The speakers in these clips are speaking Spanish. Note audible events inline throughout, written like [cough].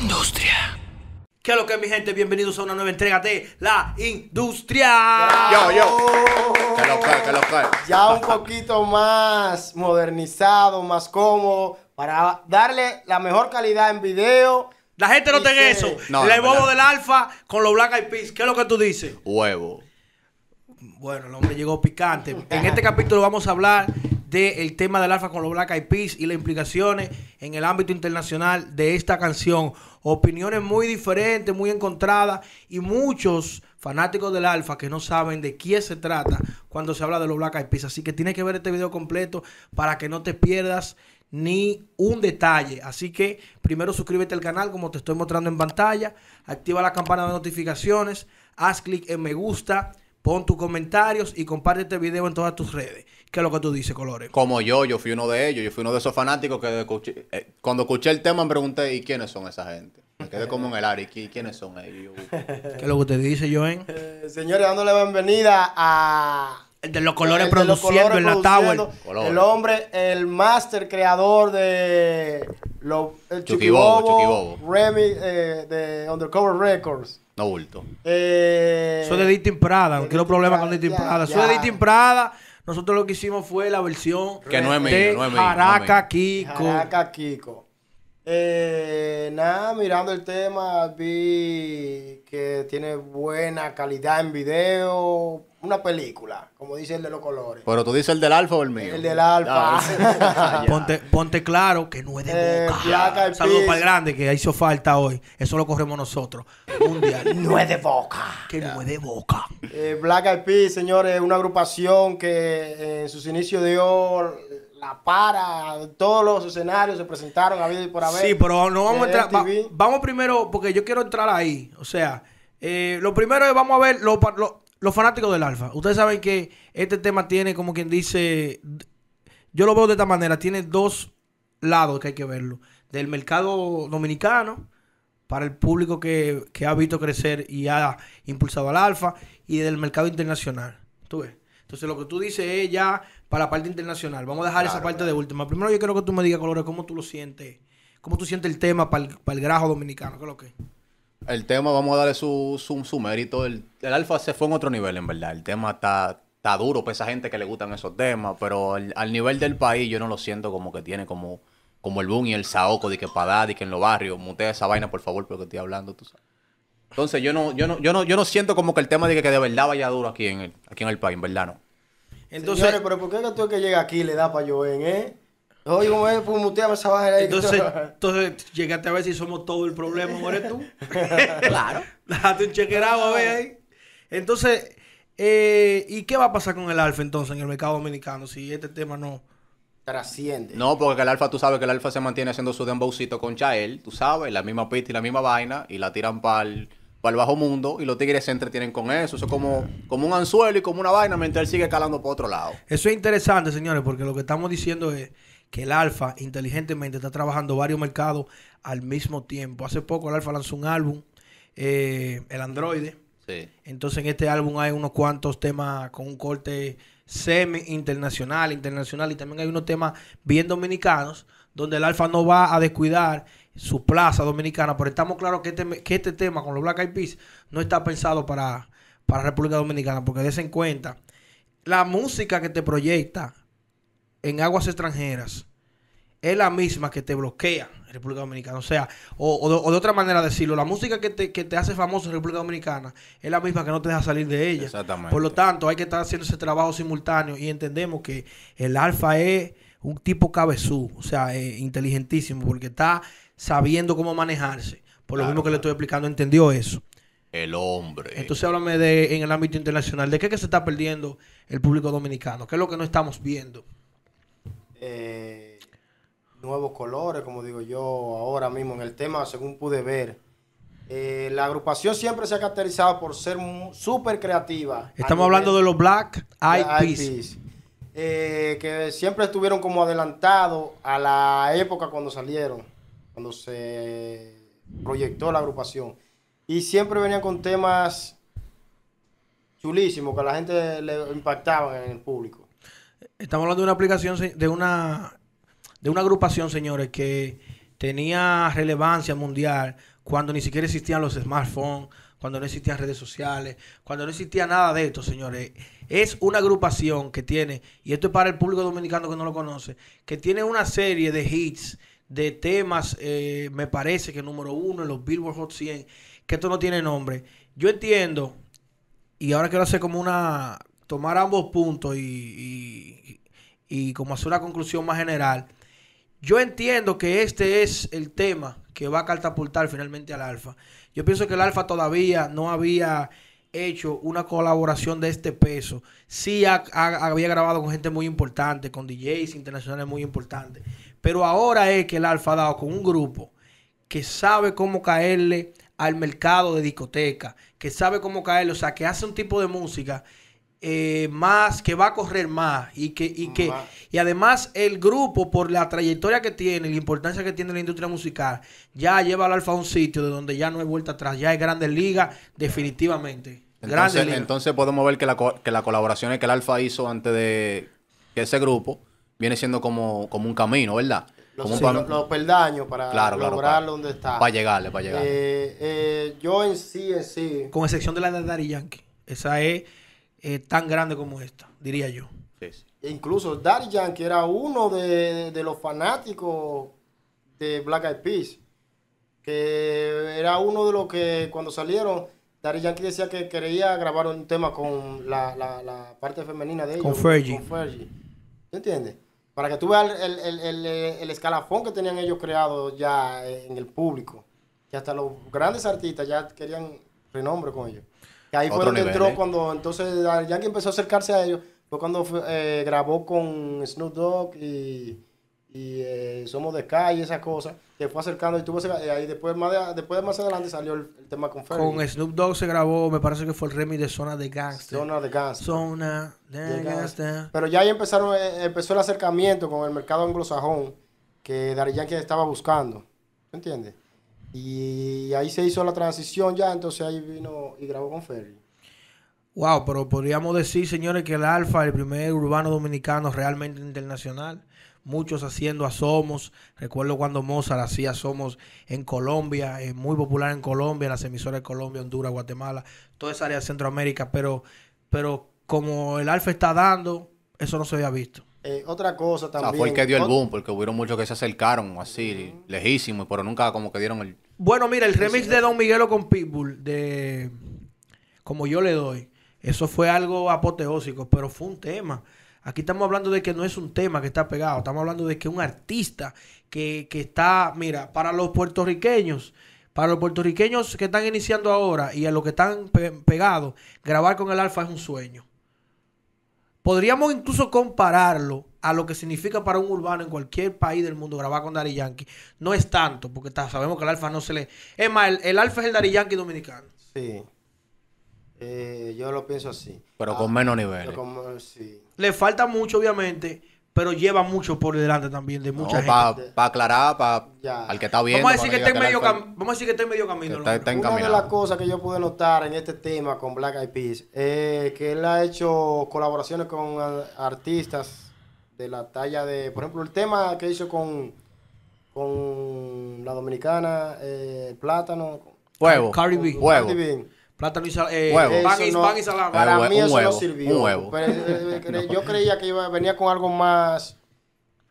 industria. ¿Qué es lo que es, mi gente? Bienvenidos a una nueva entrega de La Industria. Yo, yo. Que lo que, que lo que. ya un poquito más modernizado, más cómodo, para darle la mejor calidad en video. La gente no Y tenga se- eso. No, Le no, verdad. del alfa con los Black Eyed Peas. ¿Qué es lo que tú dices? Huevo. Bueno, el hombre llegó picante. En este capítulo vamos a hablar del tema del alfa con los Black Eyed Peas y las implicaciones en el ámbito internacional de esta canción. Opiniones muy diferentes, muy encontradas y muchos fanáticos del alfa que no saben de quién se trata cuando se habla de los Black Eyed Peas. Así que tienes que ver este video completo para que no te pierdas ni un detalle. Así que primero suscríbete al canal como te estoy mostrando en pantalla. Activa la campana de notificaciones. Haz clic en me gusta. Pon tus comentarios y comparte este video en todas tus redes. ¿Qué es lo que tú dices, Colores? Como yo, yo fui uno de ellos. Yo fui uno de esos fanáticos que escuché- eh, cuando escuché el tema me pregunté, ¿y quiénes son esa gente? Me quedé como en el área. ¿y quiénes son ellos? [laughs] ¿Qué es lo que usted dice, Joen? Eh, señores, dándole la bienvenida a. El de los colores el de los produciendo colores en la Tower. El hombre, el máster creador de. Lo, el Chucky Chucky Bobo, Bobo, Chucky Bobo. Remy eh, de Undercover Records. No bulto. Eh, Soy de Distin Prada, no quiero problemas con Distin Prada. Soy de Distin Prada. Nosotros lo que hicimos fue la versión Que no es mío, de no es mío, Jaraca no Kiko. Jaraca Kiko. Eh, nada, mirando el tema, vi que tiene buena calidad en video. Una película, como dice el de los colores. Pero tú dices el del alfa o el mío. El del alfa. Ah. [laughs] Ponte, ponte claro que no es de Eh, boca. Saludos para el grande que hizo falta hoy. Eso lo corremos nosotros. Mundial. [laughs] no es de boca. que no es de boca. Eh, Black Eyed Peas, señores, es una agrupación que en sus inicios dio la para. Todos los escenarios se presentaron a vida y por haber. Sí, pero no vamos a de entrar. va- vamos primero, porque yo quiero entrar ahí. O sea, eh, lo primero es vamos a ver lo- los fanáticos del Alfa. Ustedes saben que este tema tiene, como quien dice, yo lo veo de esta manera, tiene dos lados que hay que verlo. Del mercado dominicano, para el público que, que ha visto crecer y ha impulsado al Alfa, y del mercado internacional. ¿Tú ves? Entonces lo que tú dices es ya para la parte internacional. Vamos a dejar esa parte de última. Primero yo quiero que tú me digas, Colores, cómo tú lo sientes. ¿Cómo tú sientes el tema para el, para el grajo dominicano? ¿Qué es lo que? El tema, vamos a darle su, su, su mérito. El, el alfa se fue en otro nivel, en verdad. El tema está, está duro para esa gente que le gustan esos temas, pero al, al nivel del país yo no lo siento como que tiene como, como el boom y el saoco de que para dar, de que en los barrios, mutea esa vaina, por favor, porque estoy hablando, tú sabes. Entonces yo no, yo no, yo no, yo no siento como que el tema de que, que de verdad vaya duro aquí en el, aquí en el país, en verdad no. Entonces, Señores, pero ¿por qué que tú que llega aquí y le da para Joven, eh? Oye, ¿cómo es? Pues muteame esa vaina ahí. entonces, [laughs] entonces, llegaste a ver si somos todo el problema, ¿o eres tú? [laughs] claro. [laughs] Date un chequerado a ver ahí. Entonces, eh, ¿y qué va a pasar con el Alfa entonces en el mercado dominicano si este tema no... Trasciende. No, porque el alfa, tú sabes que el alfa se mantiene haciendo su dembowcito con Chael, tú sabes, la misma pista y la misma vaina, y la tiran para el, bajo mundo, y los tigres se entretienen con eso. Eso es como, como un anzuelo y como una vaina mientras él sigue calando por otro lado. Eso es interesante, señores, porque lo que estamos diciendo es que el Alfa inteligentemente está trabajando varios mercados al mismo tiempo. Hace poco el Alfa lanzó un álbum, eh, el Androide. Sí. Entonces en este álbum hay unos cuantos temas con un corte semi internacional, internacional y también hay unos temas bien dominicanos donde el Alfa no va a descuidar su plaza dominicana, pero estamos claros que este, que este tema con los Black Eyed Peas no está pensado para, para República Dominicana, porque des en cuenta, la música que te proyecta en aguas extranjeras es la misma que te bloquea en República Dominicana. O sea, o, o de, o de otra manera decirlo, la música que te, que te hace famoso en República Dominicana es la misma que no te deja salir de ella. Exactamente. Por lo tanto, hay que estar haciendo ese trabajo simultáneo y entendemos que el alfa es un tipo cabezú, o sea, eh, inteligentísimo, porque está sabiendo cómo manejarse. Por lo Claro, mismo que le estoy explicando, entendió eso. El hombre. Entonces háblame de en el ámbito internacional, ¿de qué que se está perdiendo el público dominicano? ¿Qué es lo que no estamos viendo? eh, nuevos colores, como digo yo ahora mismo en el tema, según pude ver. Eh, la agrupación siempre se ha caracterizado por ser súper creativa. Estamos hablando de los Black Eyed Peas. Peas. Eh, que siempre estuvieron como adelantados a la época cuando salieron, cuando se proyectó la agrupación. Y siempre venían con temas chulísimos que a la gente le impactaban en el público. Estamos hablando de una aplicación, de una, de una agrupación, señores, que tenía relevancia mundial cuando ni siquiera existían los smartphones, cuando no existían redes sociales, cuando no existía nada de esto, señores. Es una agrupación que tiene, y esto es para el público dominicano que no lo conoce, que tiene una serie de hits, de temas, eh, me parece que número uno en los Billboard Hot 100, que esto no tiene nombre. Yo entiendo, y ahora quiero hacer como una, tomar ambos puntos y, y, y como hacer una conclusión más general. Yo entiendo que este es el tema que va a catapultar finalmente al Alfa. Yo pienso que el Alfa todavía no había hecho una colaboración de este peso. Sí había grabado con gente muy importante, con DJs internacionales muy importantes. Pero ahora es que el Alfa ha dado con un grupo que sabe cómo caerle al mercado de discoteca, que sabe cómo caerle, o sea, que hace un tipo de música eh, más, que va a correr más y que, y que, y además el grupo, por la trayectoria que tiene, la importancia que tiene la industria musical, ya lleva al Alfa a un sitio de donde ya no hay vuelta atrás, ya hay grandes ligas, definitivamente. Entonces, entonces podemos ver que la, que la colaboración que el Alfa hizo antes de que ese grupo viene siendo como, como un camino, ¿verdad? Los, los, peldaños para lograr donde está. Para llegarle, para llegar. Eh, eh, yo en sí, en sí. Con excepción de la de Daddy Yankee. Esa es eh, tan grande como esta, diría yo. Sí, Incluso Daddy Yankee era uno de, los fanáticos de Black Eyed Peas. Que era uno de los que cuando salieron, Daddy Yankee decía que quería grabar un tema con la, parte femenina de ellos. Con Fergie. Con Fergie. ¿Entiendes? Para que tú veas el, escalafón que tenían ellos creado ya en el público. Que hasta los grandes artistas ya querían renombre con ellos. Que ahí fue donde entró ¿eh? cuando entonces Yankee empezó a acercarse a ellos. Fue cuando eh, grabó con Snoop Dogg y, eh, Somos de Calle y esas cosas. Que fue acercando y tuvo ahí después más, después más adelante salió el, tema con Fergie. Con Snoop Dogg se grabó, me parece que fue el remix de Zona de Gangster. Zona de Gangster. Zona de, Gangster. Pero ya ahí empezaron, empezó el acercamiento con el mercado anglosajón que Daddy Yankee estaba buscando. ¿Entiendes? Y ahí se hizo la transición ya, entonces ahí vino y grabó con Ferry. Wow, pero podríamos decir, señores, que el Alfa, el primer urbano dominicano realmente internacional. Muchos haciendo asomos. Recuerdo cuando Mozart hacía asomos en Colombia, es muy popular en Colombia, las emisoras de Colombia, Honduras, Guatemala, toda esa área de Centroamérica. Pero, pero como el Alfa está dando, eso no se había visto. Eh, otra cosa también. O sea, fue el que dio el boom, porque hubieron muchos que se acercaron así, lejísimos, pero nunca como que dieron el. Bueno, mira, el remix de Don Miguelo con Pitbull, de Como yo le doy, eso fue algo apoteósico, pero fue un tema. Aquí estamos hablando de que no es un tema que está pegado, estamos hablando de que un artista que, que está, mira, para los puertorriqueños, para los puertorriqueños que están iniciando ahora y a los que están pegados, grabar con el Alfa es un sueño. Podríamos incluso compararlo a lo que significa para un urbano en cualquier país del mundo grabar con Dari Yankee. No es tanto, porque sabemos que el alfa no se le... Es más, el, alfa es el Dari Yankee dominicano. Sí. Eh, yo lo pienso así. Pero con menos nivel. Le falta mucho, obviamente, pero lleva mucho por delante también de mucha gente. Para aclarar, para al que está viendo. Vamos a decir, que está, en medio, vamos a decir que está en medio camino. Una de las cosas que yo pude notar en este tema con Black Eyed Peas es que él ha hecho colaboraciones con artistas de la talla de, por ejemplo, el tema que hizo con, con la dominicana eh, Plátano. Huevo. Cardi B. Huevo. Plátano y, eh, pan, y, pan y salami. Para mí eso no sirvió. huevo. Eh, eh, yo creía que iba, venía con algo más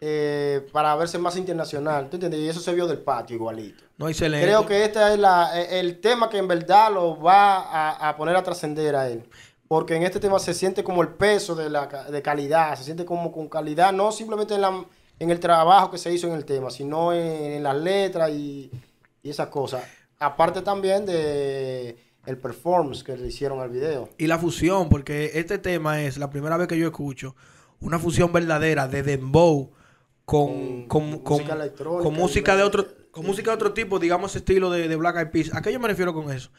eh, para verse más internacional. ¿Tú entiendes? Y eso se vio del patio igualito. No, excelente. Creo que este es la, el tema que en verdad lo va a, a poner a trascender a él. Porque en este tema se siente como el peso de, la, de calidad, se siente como con calidad, no simplemente en, la, en el trabajo que se hizo en el tema, sino en, en las letras y, y esas cosas. Aparte también de el performance que le hicieron al video. Y la fusión, porque este tema es la primera vez que yo escucho una fusión verdadera de dembow con, con, con, música, con música de otro con música de otro tipo, digamos estilo de, de Black Eyed Peas. ¿A qué yo me refiero con eso?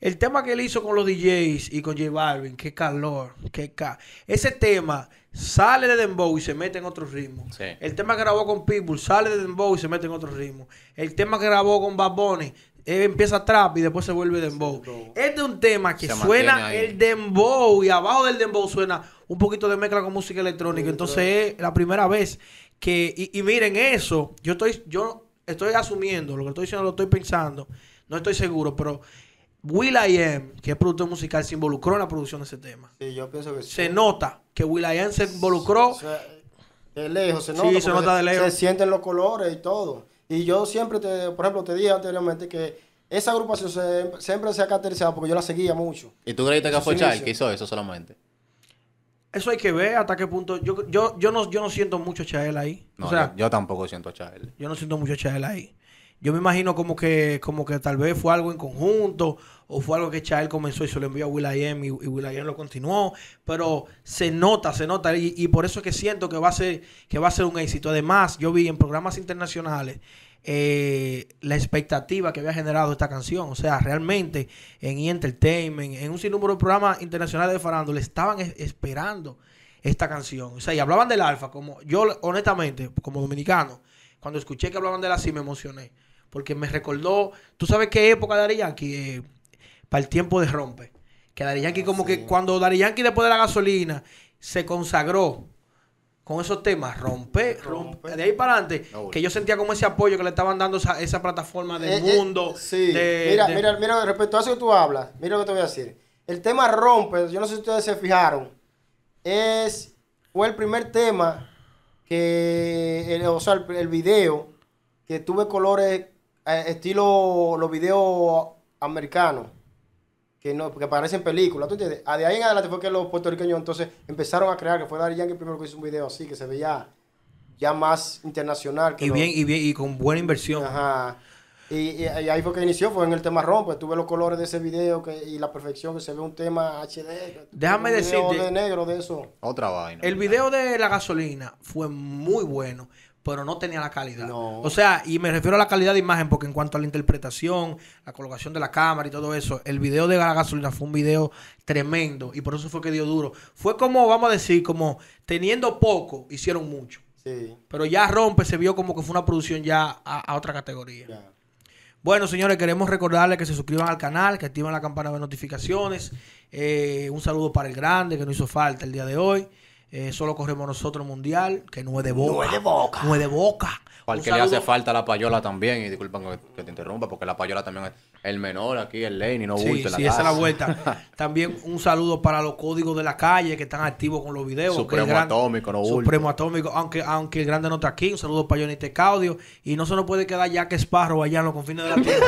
El tema que él hizo con los DJs y con J Balvin, qué calor, qué ca Ese tema sale de Dembow y se mete en otro ritmo. El tema que grabó con Pitbull sale de Dembow y se mete en otro ritmo. El tema que grabó con Bad Bunny él empieza trap y después se vuelve dembow. Este es un tema que suena el dembow y abajo del dembow suena un poquito de mezcla con música electrónica. Entonces es la primera vez que y, miren eso, yo estoy yo estoy asumiendo, lo que estoy diciendo lo estoy pensando, no estoy seguro, pero Will I Am, que es productor musical, se involucró en la producción de ese tema. Sí, yo pienso que sí. Se nota que Will I Am se involucró. O sea, de lejos se Sí, nota. se porque nota de lejos. Se sienten los colores y todo. Y yo siempre, te, por ejemplo, te dije anteriormente que esa agrupación se- siempre se ha caracterizado porque yo la seguía mucho. ¿Y tú creíste que fue Chal inicios. que hizo eso solamente? Eso hay que ver hasta qué punto. Yo, yo, yo, no, yo no siento mucho a Chael ahí. No, o sea, yo, yo tampoco siento a Chal. Yo no siento mucho a Chael ahí. Yo me imagino como que, como que tal vez fue algo en conjunto o fue algo que Chael comenzó y se lo envió a Will.i.am y, y Will.i.am lo continuó. Pero se nota, se nota y, por eso es que siento que va a ser que va a ser un éxito. Además, yo vi en programas internacionales eh, la expectativa que había generado esta canción. O sea, realmente en E! Entertainment, en un sinnúmero de programas internacionales de farándula, estaban es- esperando esta canción. O sea, y hablaban del alfa, como yo honestamente, como dominicano, cuando escuché que hablaban de él así me emocioné. Porque me recordó, ¿tú sabes qué época de Dari Yankee? Eh, para el tiempo de Rompe. Que Dari Yankee como que cuando Dari Yankee después de la gasolina se consagró con esos temas, rompe, rompe, de ahí para adelante, No, que yo sentía como ese apoyo que le estaban dando esa, esa plataforma del Eh, eh, mundo. sí. de- mira, de- mira, mira, respecto a eso que tú hablas, mira lo que te voy a decir. El tema Rompe, yo no sé si ustedes se fijaron, es, fue el primer tema que, el, o sea, el, el video que tuve colores eh, estilo los videos americanos. Que, no, que parecen películas, ¿tú entiendes? Ah, De ahí en adelante fue que los puertorriqueños entonces empezaron a crear, que fue Daddy Yankee el primero que hizo un video así, que se veía ya más internacional. que y bien, y bien, y con buena inversión. Ajá. Y, y- y ahí fue que inició, fue en el tema rompe. Tuve los colores de ese video que, y la perfección que se ve un tema HD. Déjame decirte- de negro de eso. Otra vaina. El video de la gasolina fue muy bueno, pero no tenía la calidad. No. O sea, y me refiero a la calidad de imagen porque en cuanto a la interpretación, la colocación de la cámara y todo eso, el video de la gasolina fue un video tremendo y por eso fue que dio duro. Fue como, vamos a decir, como teniendo poco, hicieron mucho. Sí. Pero ya rompe, se vio como que fue una producción ya a, a otra categoría. Bueno, señores, queremos recordarles que se suscriban al canal, que activen la campana de notificaciones. Eh, un saludo para el grande, que no hizo falta el día de hoy. Eh, solo corremos nosotros mundial, que no es de boca. No es de boca. No es de boca. Para el Un que le hace falta la payola también, y disculpen que, que te interrumpa, porque la payola también es el menor aquí, el lane, y no Sí, bulto en la sí, esa es la vuelta. [laughs] También un saludo para los códigos de la calle que están activos con los videos. Supremo gran- Atómico, no bulto. Supremo Atómico, aunque, aunque el grande no está aquí. Un saludo para Johnny Tecaudio. Y no se nos puede quedar ya que Sparrow allá en los confines de la tierra.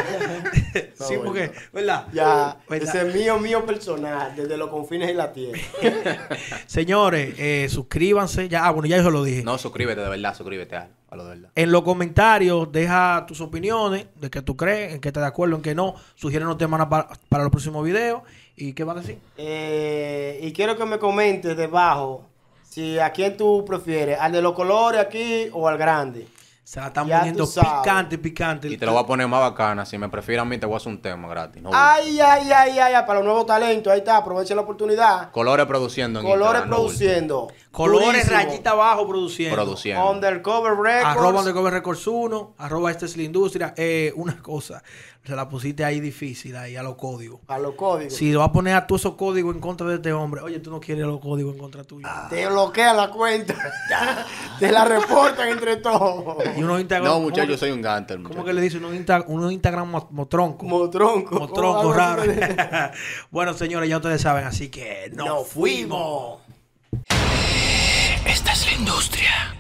[laughs] sí, porque, ¿verdad? Ya, ¿Verdad? ese es mío, mío personal, desde los confines de la tierra. [laughs] Señores, eh, suscríbanse. Ya, ah, bueno, ya yo lo dije. No, suscríbete de verdad, suscríbete a, a lo de verdad. En los comentarios, deja tus opiniones de que tú crees, en que estás de acuerdo, en que no. Sugieren los temas para, para los próximos videos. ¿Y qué vas a decir? Eh, y quiero que me comentes debajo si a quién tú prefieres, al de los colores aquí o al grande. Se la están Ya poniendo picante, picante. Y te lo voy a poner más bacana. Si me prefieres a mí, te voy a hacer un tema gratis. No. Ay, ay, ay, ay, ay, para los nuevos talentos, ahí está, aprovechen la oportunidad. Colores produciendo en Colores Instagram, no bulto. produciendo. Colores, Durísimo. rayita abajo produciendo. Produciendo. Undercover Records. Arroba Undercover Records 1, arroba este es la industria. Eh, una cosa, se la pusiste ahí difícil, ahí a los códigos. A los códigos. Si lo vas a poner a todos esos códigos en contra de este hombre, oye, tú no quieres los códigos en contra tuyo. Te bloquean la cuenta. [laughs] Te la reportan entre todos. Y unos Instagram. No, ¿cómo muchachos, que- yo soy un gantel. ¿Cómo muchacho. que le dice? Unos, Insta- unos Instagram mo- motronco. Como tronco. Motronco Algo raro. [laughs] bueno, señores, ya ustedes saben, así que nos Nos fuimos. fuimos. Esta es la industria.